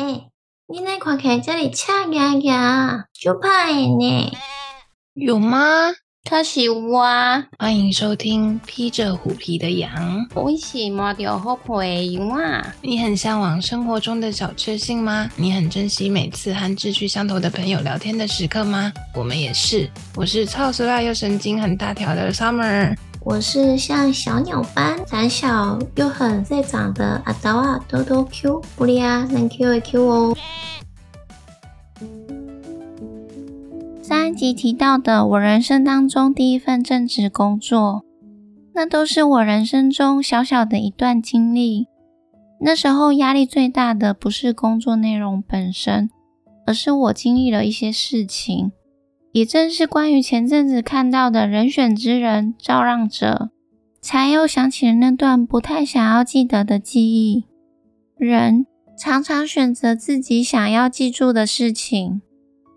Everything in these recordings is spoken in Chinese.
哎，你那看起来这里恰牙牙，就怕呢？有吗？他是我欢迎收听披着虎皮的羊。我是摸着虎皮羊啊！你很向往生活中的小确幸吗？你很珍惜每次和志趣相投的朋友聊天的时刻吗？我们也是。我是超时辣又神经很大条的 Summer。我是像小鸟般胆小又很在长的阿刀啊，多多 Q 不利啊，能 Q 一 Q 哦。上一集提到的，我人生当中第一份正职工作，那都是我人生中小小的一段经历。那时候压力最大的不是工作内容本身，而是我经历了一些事情。也正是关于前阵子看到的人选之人照让者，才又想起了那段不太想要记得的记忆。人常常选择自己想要记住的事情。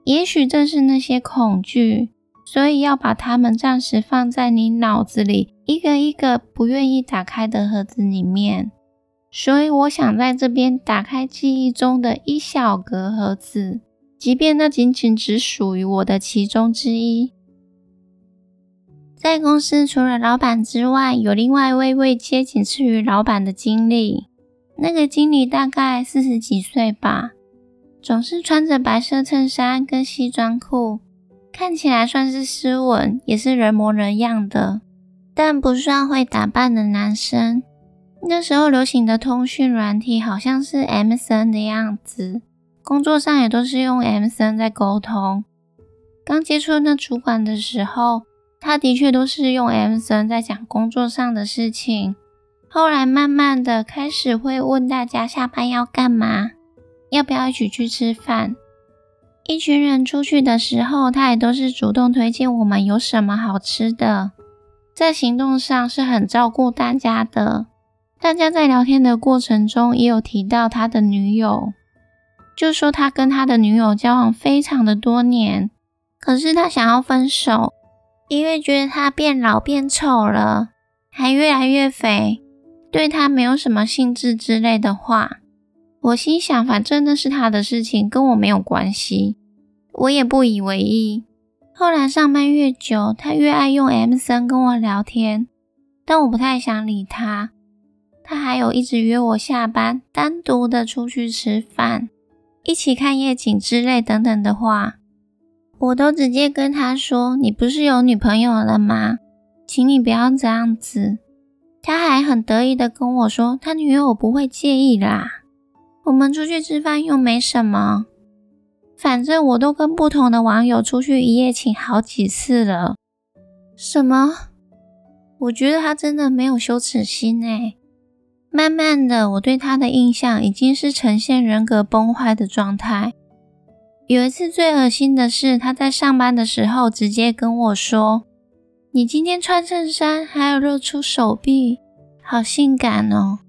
也许正是那些恐惧，所以要把它们暂时放在你脑子里一个一个不愿意打开的盒子里面。所以我想在这边打开记忆中的一小格盒子，即便那仅仅只属于我的其中之一。在公司除了老板之外，有另外一位位阶仅次于老板的经理。那个经理大概四十几岁吧。总是穿着白色衬衫跟西装裤，看起来算是斯文，也是人模人样的，但不算会打扮的男生。那时候流行的通讯软体好像是 MSN 的样子，工作上也都是用 MSN 在沟通。刚接触那主管的时候，他的确都是用 MSN 在讲工作上的事情。后来慢慢的开始会问大家下班要干嘛。要不要一起去吃饭？一群人出去的时候，他也都是主动推荐我们有什么好吃的，在行动上是很照顾大家的。大家在聊天的过程中也有提到他的女友，就说他跟他的女友交往非常的多年，可是他想要分手，因为觉得他变老变丑了，还越来越肥，对他没有什么兴致之类的话。我心想，反正那是他的事情，跟我没有关系，我也不以为意。后来上班越久，他越爱用 M 森跟我聊天，但我不太想理他。他还有一直约我下班，单独的出去吃饭，一起看夜景之类等等的话，我都直接跟他说：“你不是有女朋友了吗？请你不要这样子。”他还很得意的跟我说：“他女友不会介意啦。”我们出去吃饭又没什么，反正我都跟不同的网友出去一夜情好几次了。什么？我觉得他真的没有羞耻心诶。慢慢的，我对他的印象已经是呈现人格崩坏的状态。有一次最恶心的是，他在上班的时候直接跟我说：“你今天穿衬衫还有露出手臂，好性感哦。”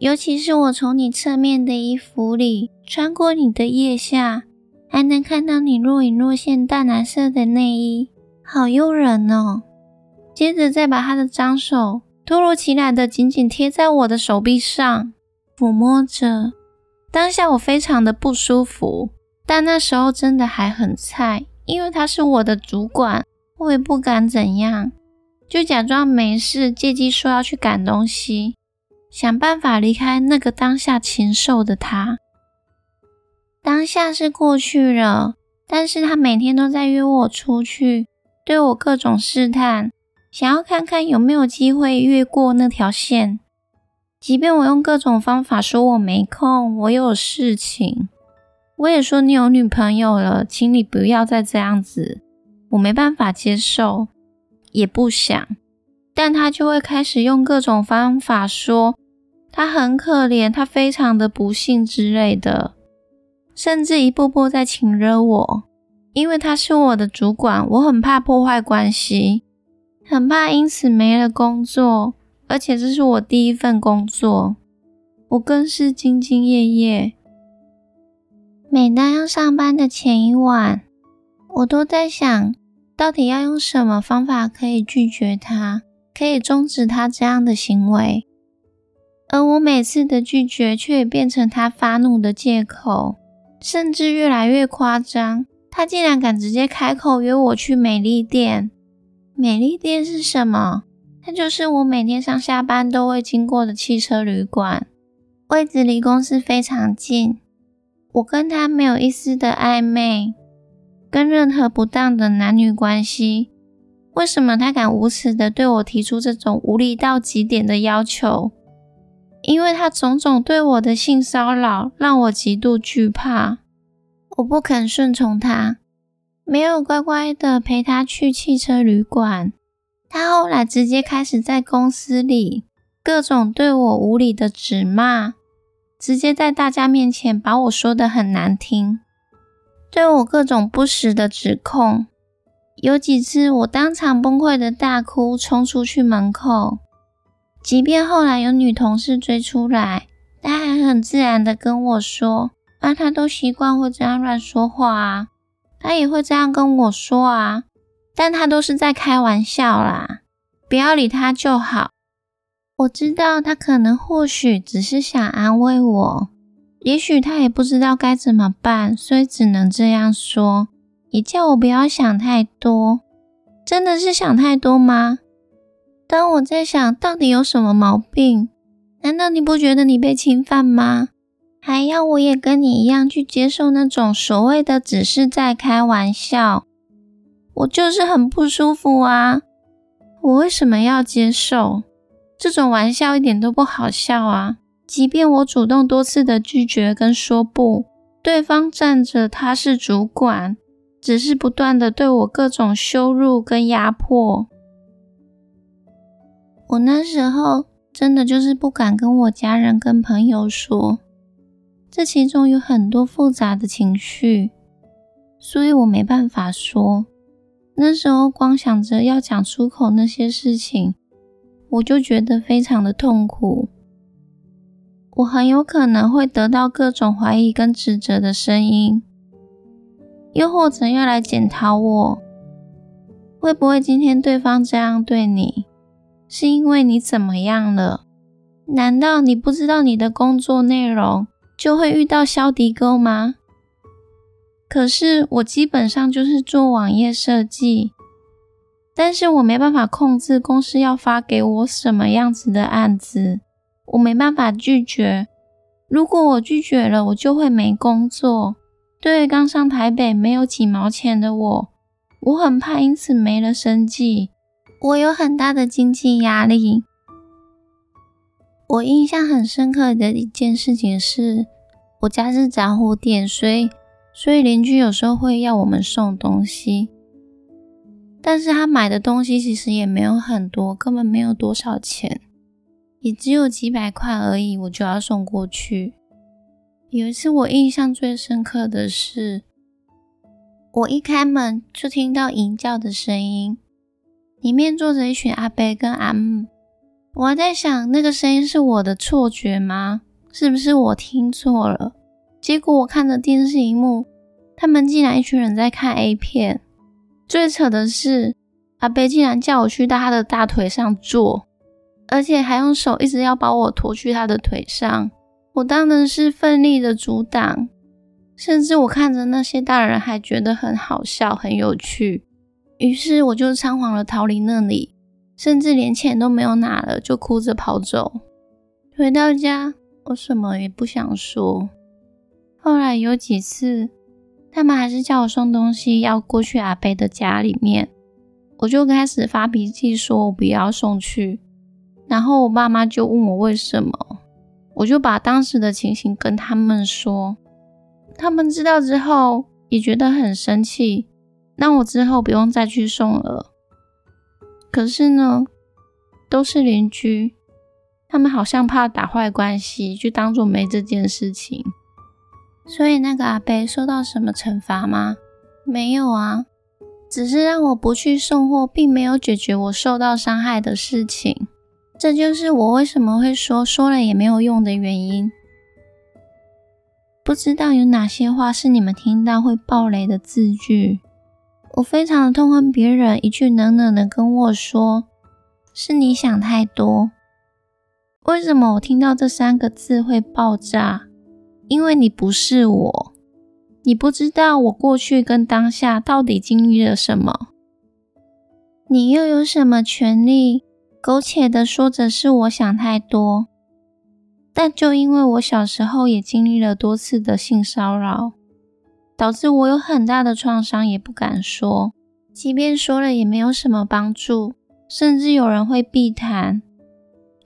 尤其是我从你侧面的衣服里穿过你的腋下，还能看到你若隐若现淡蓝色的内衣，好诱人哦！接着再把他的脏手突如其来的紧紧贴在我的手臂上，抚摸着。当下我非常的不舒服，但那时候真的还很菜，因为他是我的主管，我也不敢怎样，就假装没事，借机说要去赶东西。想办法离开那个当下禽兽的他。当下是过去了，但是他每天都在约我出去，对我各种试探，想要看看有没有机会越过那条线。即便我用各种方法说我没空，我有事情，我也说你有女朋友了，请你不要再这样子，我没办法接受，也不想，但他就会开始用各种方法说。他很可怜，他非常的不幸之类的，甚至一步步在请惹我，因为他是我的主管，我很怕破坏关系，很怕因此没了工作，而且这是我第一份工作，我更是兢兢业业。每当要上班的前一晚，我都在想，到底要用什么方法可以拒绝他，可以终止他这样的行为。而我每次的拒绝却也变成他发怒的借口，甚至越来越夸张。他竟然敢直接开口约我去美丽店。美丽店是什么？它就是我每天上下班都会经过的汽车旅馆，位置离公司非常近。我跟他没有一丝的暧昧，跟任何不当的男女关系。为什么他敢无耻的对我提出这种无理到极点的要求？因为他种种对我的性骚扰，让我极度惧怕。我不肯顺从他，没有乖乖的陪他去汽车旅馆。他后来直接开始在公司里各种对我无理的指骂。直接在大家面前把我说的很难听，对我各种不实的指控，有几次我当场崩溃的大哭，冲出去门口。即便后来有女同事追出来，他还很自然的跟我说：“啊，他都习惯会这样乱说话啊，他也会这样跟我说啊，但他都是在开玩笑啦，不要理他就好。”我知道他可能或许只是想安慰我，也许他也不知道该怎么办，所以只能这样说，也叫我不要想太多。真的是想太多吗？当我在想到底有什么毛病，难道你不觉得你被侵犯吗？还要我也跟你一样去接受那种所谓的只是在开玩笑？我就是很不舒服啊！我为什么要接受？这种玩笑一点都不好笑啊！即便我主动多次的拒绝跟说不，对方站着他是主管，只是不断的对我各种羞辱跟压迫。我那时候真的就是不敢跟我家人跟朋友说，这其中有很多复杂的情绪，所以我没办法说。那时候光想着要讲出口那些事情。我就觉得非常的痛苦，我很有可能会得到各种怀疑跟指责的声音，又或者要来检讨我，会不会今天对方这样对你，是因为你怎么样了？难道你不知道你的工作内容就会遇到消迪沟吗？可是我基本上就是做网页设计。但是我没办法控制公司要发给我什么样子的案子，我没办法拒绝。如果我拒绝了，我就会没工作。对于刚上台北没有几毛钱的我，我很怕因此没了生计。我有很大的经济压力。我印象很深刻的一件事情是，我家是杂货店，所以所以邻居有时候会要我们送东西。但是他买的东西其实也没有很多，根本没有多少钱，也只有几百块而已，我就要送过去。有一次我印象最深刻的是，我一开门就听到吟叫的声音，里面坐着一群阿伯跟阿姆。我还在想，那个声音是我的错觉吗？是不是我听错了？结果我看着电视荧幕，他们竟然一群人在看 A 片。最扯的是，阿贝竟然叫我去到他的大腿上坐，而且还用手一直要把我拖去他的腿上。我当然是奋力的阻挡，甚至我看着那些大人还觉得很好笑、很有趣。于是我就仓皇的逃离那里，甚至连钱都没有拿了，就哭着跑走。回到家，我什么也不想说。后来有几次。他们还是叫我送东西，要过去阿贝的家里面，我就开始发脾气，说我不要送去。然后我爸妈就问我为什么，我就把当时的情形跟他们说。他们知道之后也觉得很生气，让我之后不用再去送了。可是呢，都是邻居，他们好像怕打坏关系，就当做没这件事情。所以那个阿伯受到什么惩罚吗？没有啊，只是让我不去送货，并没有解决我受到伤害的事情。这就是我为什么会说说了也没有用的原因。不知道有哪些话是你们听到会爆雷的字句？我非常的痛恨别人一句冷冷的跟我说：“是你想太多。”为什么我听到这三个字会爆炸？因为你不是我，你不知道我过去跟当下到底经历了什么，你又有什么权利苟且的说着是我想太多？但就因为我小时候也经历了多次的性骚扰，导致我有很大的创伤，也不敢说，即便说了也没有什么帮助，甚至有人会避谈，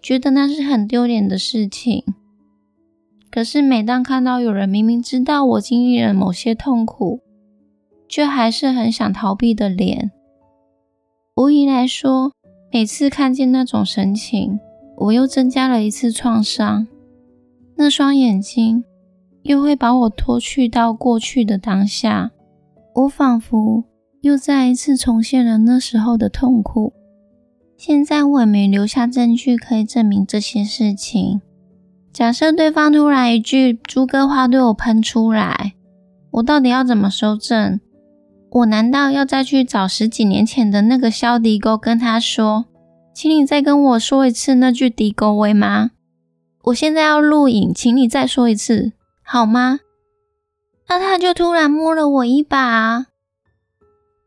觉得那是很丢脸的事情。可是每当看到有人明明知道我经历了某些痛苦，却还是很想逃避的脸，无疑来说，每次看见那种神情，我又增加了一次创伤。那双眼睛又会把我拖去到过去的当下，我仿佛又再一次重现了那时候的痛苦。现在我也没留下证据可以证明这些事情。假设对方突然一句猪哥话对我喷出来，我到底要怎么收正？我难道要再去找十几年前的那个肖迪沟，跟他说，请你再跟我说一次那句迪沟威吗？我现在要录影，请你再说一次好吗？那他就突然摸了我一把，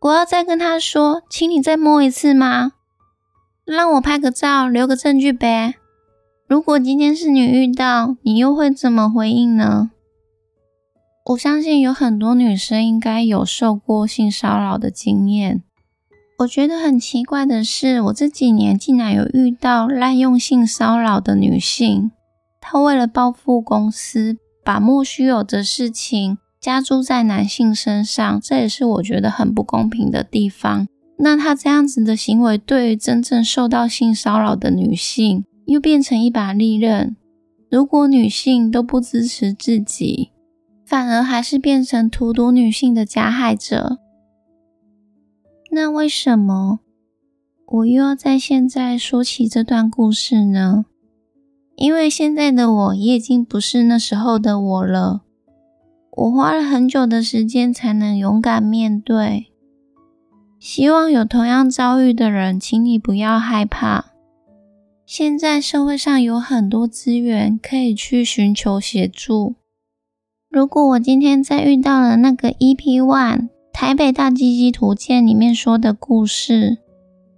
我要再跟他说，请你再摸一次吗？让我拍个照，留个证据呗。如果今天是你遇到，你又会怎么回应呢？我相信有很多女生应该有受过性骚扰的经验。我觉得很奇怪的是，我这几年竟然有遇到滥用性骚扰的女性。她为了报复公司，把莫须有的事情加诸在男性身上，这也是我觉得很不公平的地方。那他这样子的行为，对于真正受到性骚扰的女性，又变成一把利刃。如果女性都不支持自己，反而还是变成荼毒女性的加害者。那为什么我又要在现在说起这段故事呢？因为现在的我也已经不是那时候的我了，我花了很久的时间才能勇敢面对。希望有同样遭遇的人，请你不要害怕。现在社会上有很多资源可以去寻求协助。如果我今天再遇到了那个 EP One 台北大鸡鸡图鉴里面说的故事，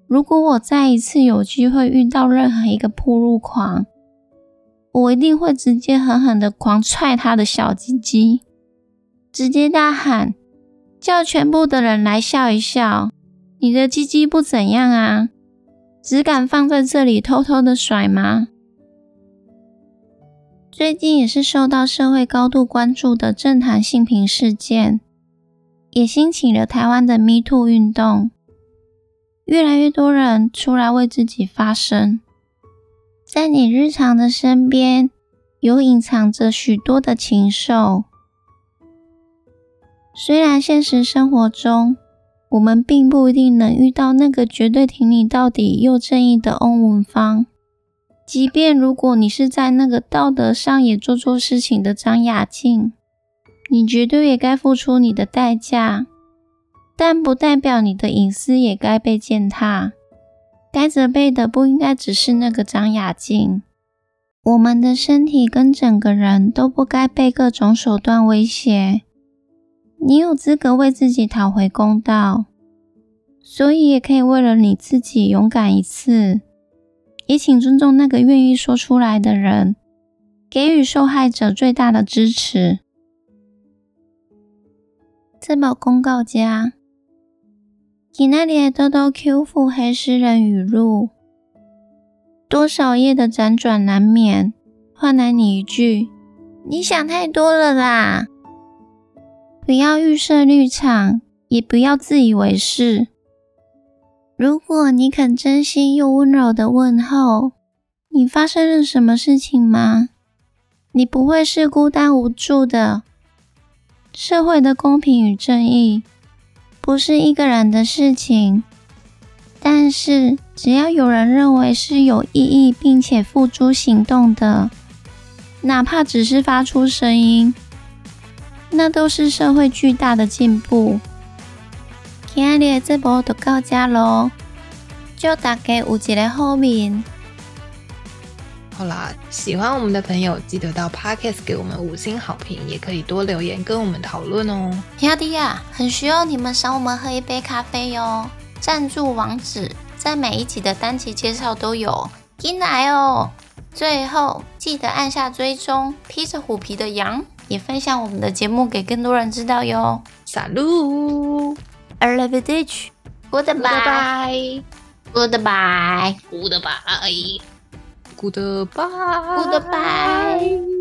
如果我再一次有机会遇到任何一个铺路狂，我一定会直接狠狠的狂踹他的小鸡鸡，直接大喊，叫全部的人来笑一笑。你的鸡鸡不怎样啊，只敢放在这里偷偷的甩吗？最近也是受到社会高度关注的政坛性平事件，也兴起了台湾的 Me Too 运动，越来越多人出来为自己发声。在你日常的身边，有隐藏着许多的禽兽。虽然现实生活中，我们并不一定能遇到那个绝对挺你到底又正义的翁文芳，即便如果你是在那个道德上也做错事情的张雅静，你绝对也该付出你的代价，但不代表你的隐私也该被践踏。该责备的不应该只是那个张雅静，我们的身体跟整个人都不该被各种手段威胁。你有资格为自己讨回公道，所以也可以为了你自己勇敢一次。也请尊重那个愿意说出来的人，给予受害者最大的支持。自保公告家。今天的豆豆 Q 付黑诗人语录，多少页的辗转难免，换来你一句：“你想太多了啦！”不要预设立场，也不要自以为是。如果你肯真心又温柔的问候：“你发生了什么事情吗？”你不会是孤单无助的。社会的公平与正义。不是一个人的事情，但是只要有人认为是有意义，并且付诸行动的，哪怕只是发出声音，那都是社会巨大的进步。今日的直播就到这咯，祝大家有一个好眠。后啦，喜欢我们的朋友记得到 Podcast 给我们五星好评，也可以多留言跟我们讨论哦。亚迪亚，很需要你们赏我们喝一杯咖啡哟！赞助网址在每一集的单集介绍都有，进来哦！最后记得按下追踪，披着虎皮的羊也分享我们的节目给更多人知道哟。撒路 a goodbye goodbye。